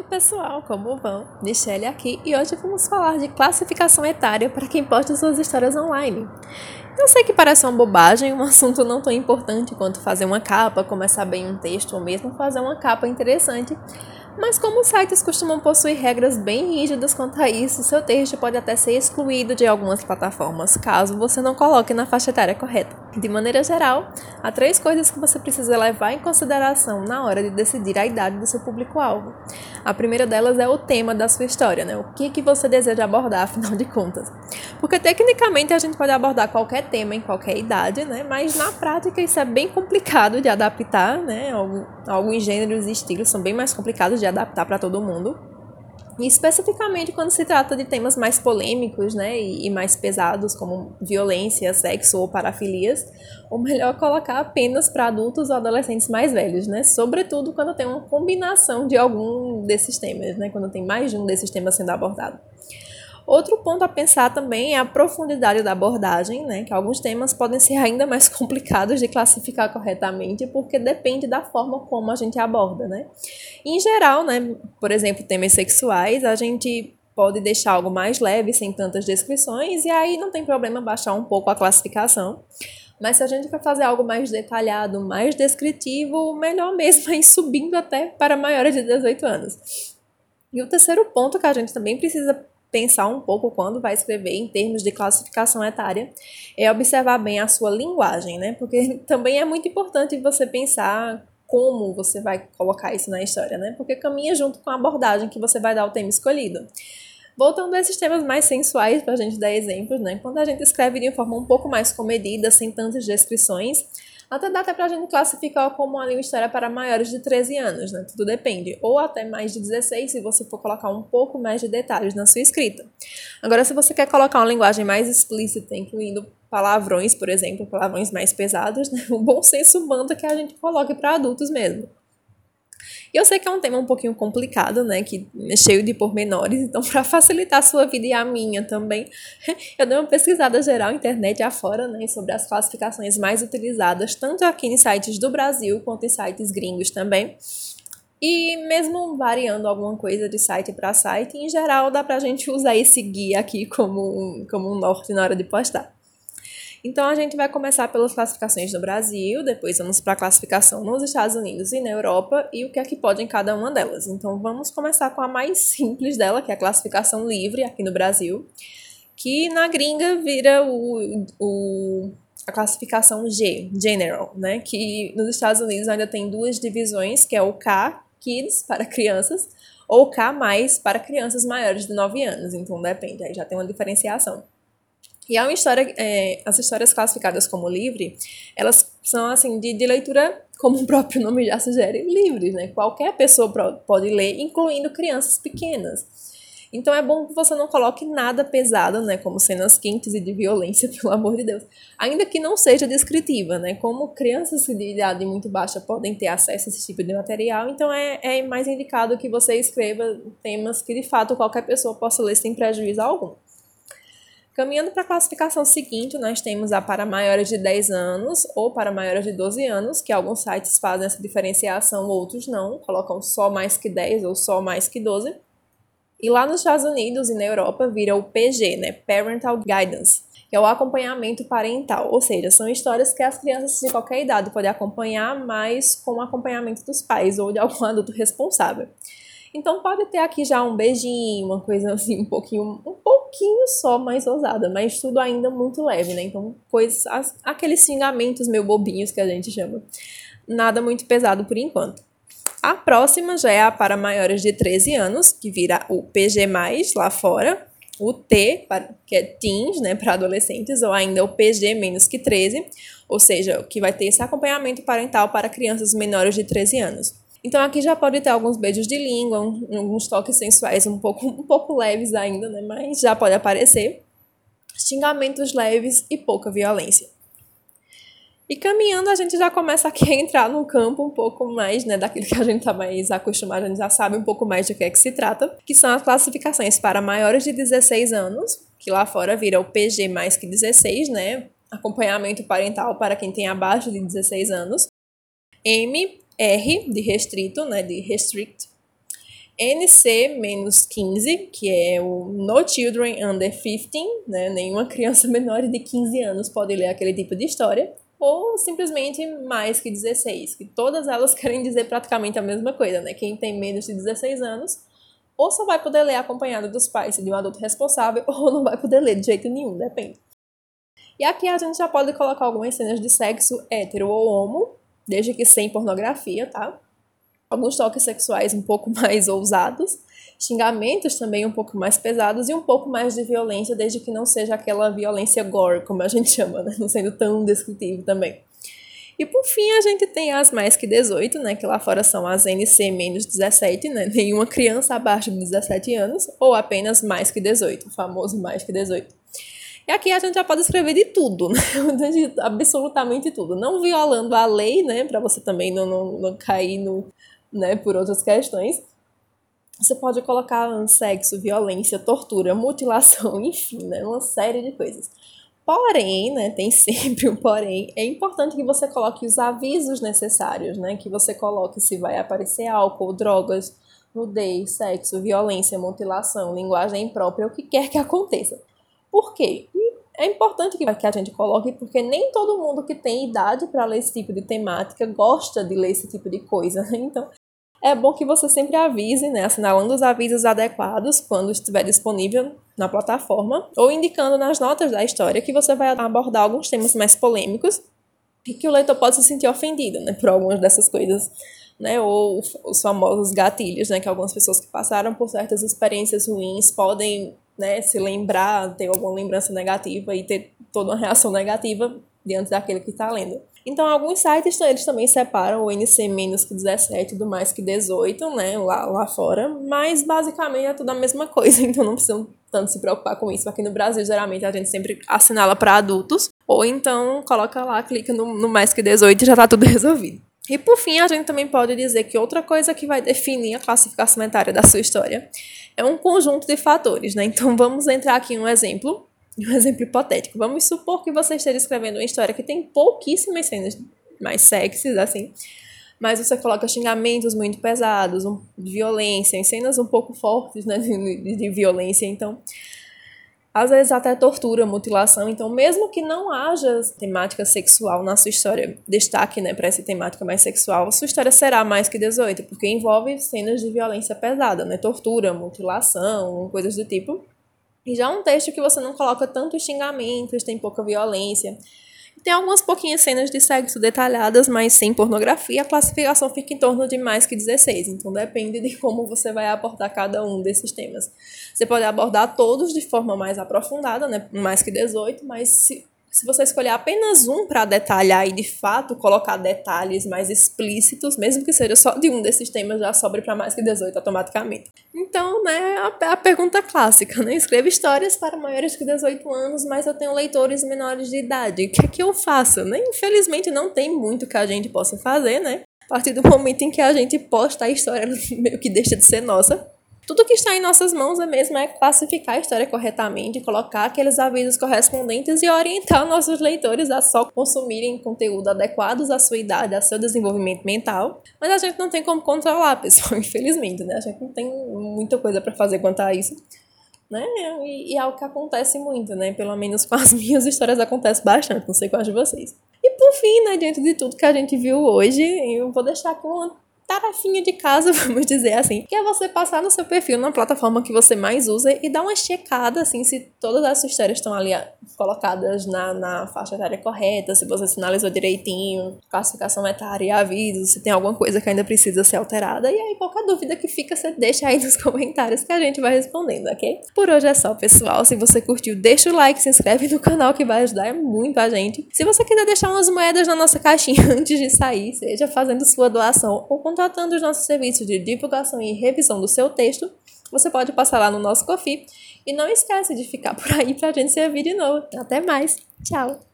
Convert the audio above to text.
Oi pessoal, como vão? Michelle aqui e hoje vamos falar de classificação etária para quem posta suas histórias online. Eu sei que parece uma bobagem, um assunto não tão importante quanto fazer uma capa, começar bem um texto ou mesmo fazer uma capa interessante, mas como os sites costumam possuir regras bem rígidas quanto a isso, seu texto pode até ser excluído de algumas plataformas, caso você não coloque na faixa etária correta. De maneira geral, há três coisas que você precisa levar em consideração na hora de decidir a idade do seu público-alvo. A primeira delas é o tema da sua história, né? O que, que você deseja abordar, afinal de contas. Porque tecnicamente a gente pode abordar qualquer tema em qualquer idade, né? Mas na prática isso é bem complicado de adaptar, né? Alguns gêneros e estilos são bem mais complicados de adaptar para todo mundo. E especificamente quando se trata de temas mais polêmicos, né, e, mais pesados, como violência, sexo ou parafilias, ou melhor colocar apenas para adultos ou adolescentes mais velhos, né, sobretudo quando tem uma combinação de algum desses temas, né, quando tem mais de um desses temas sendo abordado. Outro ponto a pensar também é a profundidade da abordagem, né? que alguns temas podem ser ainda mais complicados de classificar corretamente, porque depende da forma como a gente aborda. Né? Em geral, né, por exemplo, temas sexuais, a gente pode deixar algo mais leve, sem tantas descrições, e aí não tem problema baixar um pouco a classificação. Mas se a gente quer fazer algo mais detalhado, mais descritivo, melhor mesmo é ir subindo até para maiores de 18 anos. E o terceiro ponto que a gente também precisa pensar um pouco quando vai escrever em termos de classificação etária é observar bem a sua linguagem, né? Porque também é muito importante você pensar como você vai colocar isso na história, né? Porque caminha junto com a abordagem que você vai dar ao tema escolhido. Voltando a esses temas mais sensuais, para a gente dar exemplos, né? Quando a gente escreve de forma um pouco mais comedida, sem tantas descrições, até dá até pra gente classificar como uma história para maiores de 13 anos, né? Tudo depende. Ou até mais de 16, se você for colocar um pouco mais de detalhes na sua escrita. Agora, se você quer colocar uma linguagem mais explícita, incluindo palavrões, por exemplo, palavrões mais pesados, né? o bom senso manda que a gente coloque para adultos mesmo. E eu sei que é um tema um pouquinho complicado, né? Que é cheio de pormenores. Então, para facilitar a sua vida e a minha também, eu dei uma pesquisada geral internet afora, né? Sobre as classificações mais utilizadas, tanto aqui em sites do Brasil quanto em sites gringos também. E mesmo variando alguma coisa de site para site, em geral dá para a gente usar esse guia aqui como um, como um norte na hora de postar. Então a gente vai começar pelas classificações no Brasil, depois vamos para a classificação nos Estados Unidos e na Europa e o que é que pode em cada uma delas. Então vamos começar com a mais simples dela, que é a classificação livre aqui no Brasil, que na gringa vira o, o a classificação G, General, né? Que nos Estados Unidos ainda tem duas divisões, que é o K, Kids, para crianças, ou K+, para crianças maiores de 9 anos. Então depende, aí já tem uma diferenciação. E a história, é, as histórias classificadas como livre, elas são assim de, de leitura, como o próprio nome já sugere, livres, né? Qualquer pessoa pode ler, incluindo crianças pequenas. Então é bom que você não coloque nada pesado, né, como cenas quentes e de violência, pelo amor de Deus. Ainda que não seja descritiva, né, como crianças de idade muito baixa podem ter acesso a esse tipo de material, então é, é mais indicado que você escreva temas que de fato qualquer pessoa possa ler sem prejuízo algum. Caminhando para a classificação seguinte, nós temos a para maiores de 10 anos ou para maiores de 12 anos, que alguns sites fazem essa diferenciação, outros não, colocam só mais que 10 ou só mais que 12. E lá nos Estados Unidos e na Europa vira o PG, né, Parental Guidance, que é o acompanhamento parental, ou seja, são histórias que as crianças de qualquer idade podem acompanhar, mas com o acompanhamento dos pais ou de algum adulto responsável. Então pode ter aqui já um beijinho, uma coisa assim, um pouquinho, um pouquinho só mais ousada, mas tudo ainda muito leve, né? Então, coisas, aqueles xingamentos meio bobinhos que a gente chama. Nada muito pesado por enquanto. A próxima já é a para maiores de 13 anos, que vira o PG+, lá fora. O T, que é teens, né, para adolescentes, ou ainda o PG menos que 13, ou seja, que vai ter esse acompanhamento parental para crianças menores de 13 anos. Então aqui já pode ter alguns beijos de língua, alguns toques sensuais um pouco, um pouco leves ainda, né? Mas já pode aparecer. Xingamentos leves e pouca violência. E caminhando, a gente já começa aqui a entrar num campo um pouco mais, né, daquilo que a gente está mais acostumado, a gente já sabe um pouco mais de que é que se trata, que são as classificações para maiores de 16 anos, que lá fora vira o PG mais que 16, né, acompanhamento parental para quem tem abaixo de 16 anos, M R de restrito, né, de restrict, NC-15, que é o No Children Under 15, né? Nenhuma criança menor de 15 anos pode ler aquele tipo de história. Ou simplesmente mais que 16, que todas elas querem dizer praticamente a mesma coisa, né? Quem tem menos de 16 anos ou só vai poder ler acompanhado dos pais de um adulto responsável, ou não vai poder ler de jeito nenhum, depende. E aqui a gente já pode colocar algumas cenas de sexo hétero ou homo, desde que sem pornografia, tá? Alguns toques sexuais um pouco mais ousados, xingamentos também um pouco mais pesados e um pouco mais de violência, desde que não seja aquela violência gore, como a gente chama, né? Não sendo tão descritivo também. E por fim, a gente tem as mais que 18, né? Que lá fora são as NC menos 17, né? Nenhuma criança abaixo de 17 anos, ou apenas mais que 18, o famoso mais que 18. E aqui a gente já pode escrever de tudo, né? De absolutamente tudo. Não violando a lei, né? Para você também não, não, não cair no, né, por outras questões. Você pode colocar sexo, violência, tortura, mutilação, enfim, né? Uma série de coisas. Porém, né, tem sempre um porém, é importante que você coloque os avisos necessários, né? Que você coloque se vai aparecer álcool, drogas, nudez, sexo, violência, mutilação, linguagem imprópria, o que quer que aconteça. Por quê? É importante que a gente coloque, porque nem todo mundo que tem idade para ler esse tipo de temática gosta de ler esse tipo de coisa. Né? Então, é bom que você sempre avise, né, assinalando os avisos adequados quando estiver disponível na plataforma, ou indicando nas notas da história que você vai abordar alguns temas mais polêmicos e que o leitor pode se sentir ofendido né, por algumas dessas coisas. Né, ou os famosos gatilhos, né, que algumas pessoas que passaram por certas experiências ruins podem né, se lembrar, ter alguma lembrança negativa e ter toda uma reação negativa diante daquele que está lendo. Então, alguns sites eles também separam o NC menos que 17 do mais que 18, né, lá, lá fora, mas basicamente é tudo a mesma coisa, então não precisam tanto se preocupar com isso. Aqui no Brasil, geralmente a gente sempre assinala para adultos, ou então coloca lá, clica no, no mais que 18 e já está tudo resolvido. E por fim, a gente também pode dizer que outra coisa que vai definir a classificação etária da sua história é um conjunto de fatores, né? Então vamos entrar aqui em um exemplo um exemplo hipotético. Vamos supor que você esteja escrevendo uma história que tem pouquíssimas cenas mais sexys, assim, mas você coloca xingamentos muito pesados, um, violência, cenas um pouco fortes né, de, de violência, então às vezes até tortura, mutilação. Então, mesmo que não haja temática sexual na sua história, destaque né, para essa temática mais sexual, sua história será mais que 18, porque envolve cenas de violência pesada, né? Tortura, mutilação, coisas do tipo. E já um texto que você não coloca tantos xingamentos, tem pouca violência. Tem algumas pouquinhas cenas de sexo detalhadas, mas sem pornografia, a classificação fica em torno de mais que 16. Então depende de como você vai abordar cada um desses temas. Você pode abordar todos de forma mais aprofundada, né? mais que 18, mas se se você escolher apenas um para detalhar e de fato colocar detalhes mais explícitos, mesmo que seja só de um desses temas, já sobre para mais que 18 automaticamente. Então, né, a, a, pergunta clássica, né? Escreva histórias para maiores de 18 anos, mas eu tenho leitores menores de idade. O que é que eu faço? Né? Infelizmente, não tem muito que a gente possa fazer, né? A partir do momento em que a gente posta a história, meio que deixa de ser nossa. Tudo que está em nossas mãos é mesmo é classificar a história corretamente, colocar aqueles avisos correspondentes e orientar nossos leitores a só consumirem conteúdo adequados à sua idade, ao seu desenvolvimento mental. Mas a gente não tem como controlar, pessoal, infelizmente, né? A gente não tem muita coisa para fazer quanto a isso. Né? E, e é algo que acontece muito, né? Pelo menos com as minhas histórias acontece bastante, não sei com as de vocês. E por fim, né, diante de tudo que a gente viu hoje, eu vou deixar com uma tarefinha de casa, vamos dizer assim, que é você passar no seu perfil na plataforma que você mais usa e dar uma checada, assim, se todas as suas histórias estão ali colocadas na, na faixa etária correta, se você sinalizou direitinho, classificação etária aviso, se tem alguma coisa que ainda precisa ser alterada. E aí, qualquer dúvida que fica, você deixa aí nos comentários que a gente vai respondendo, ok? Por hoje é só, pessoal. Se você curtiu, deixa o like, se inscreve no canal que vai ajudar muito a gente. Se você quiser deixar umas moedas na nossa caixinha antes de sair, seja fazendo sua doação ou contratando os nossos serviços de divulgação e revisão do seu texto, você pode passar lá no nosso Coffee. E não esquece de ficar por aí pra gente se ouvir de novo. Até mais. Tchau!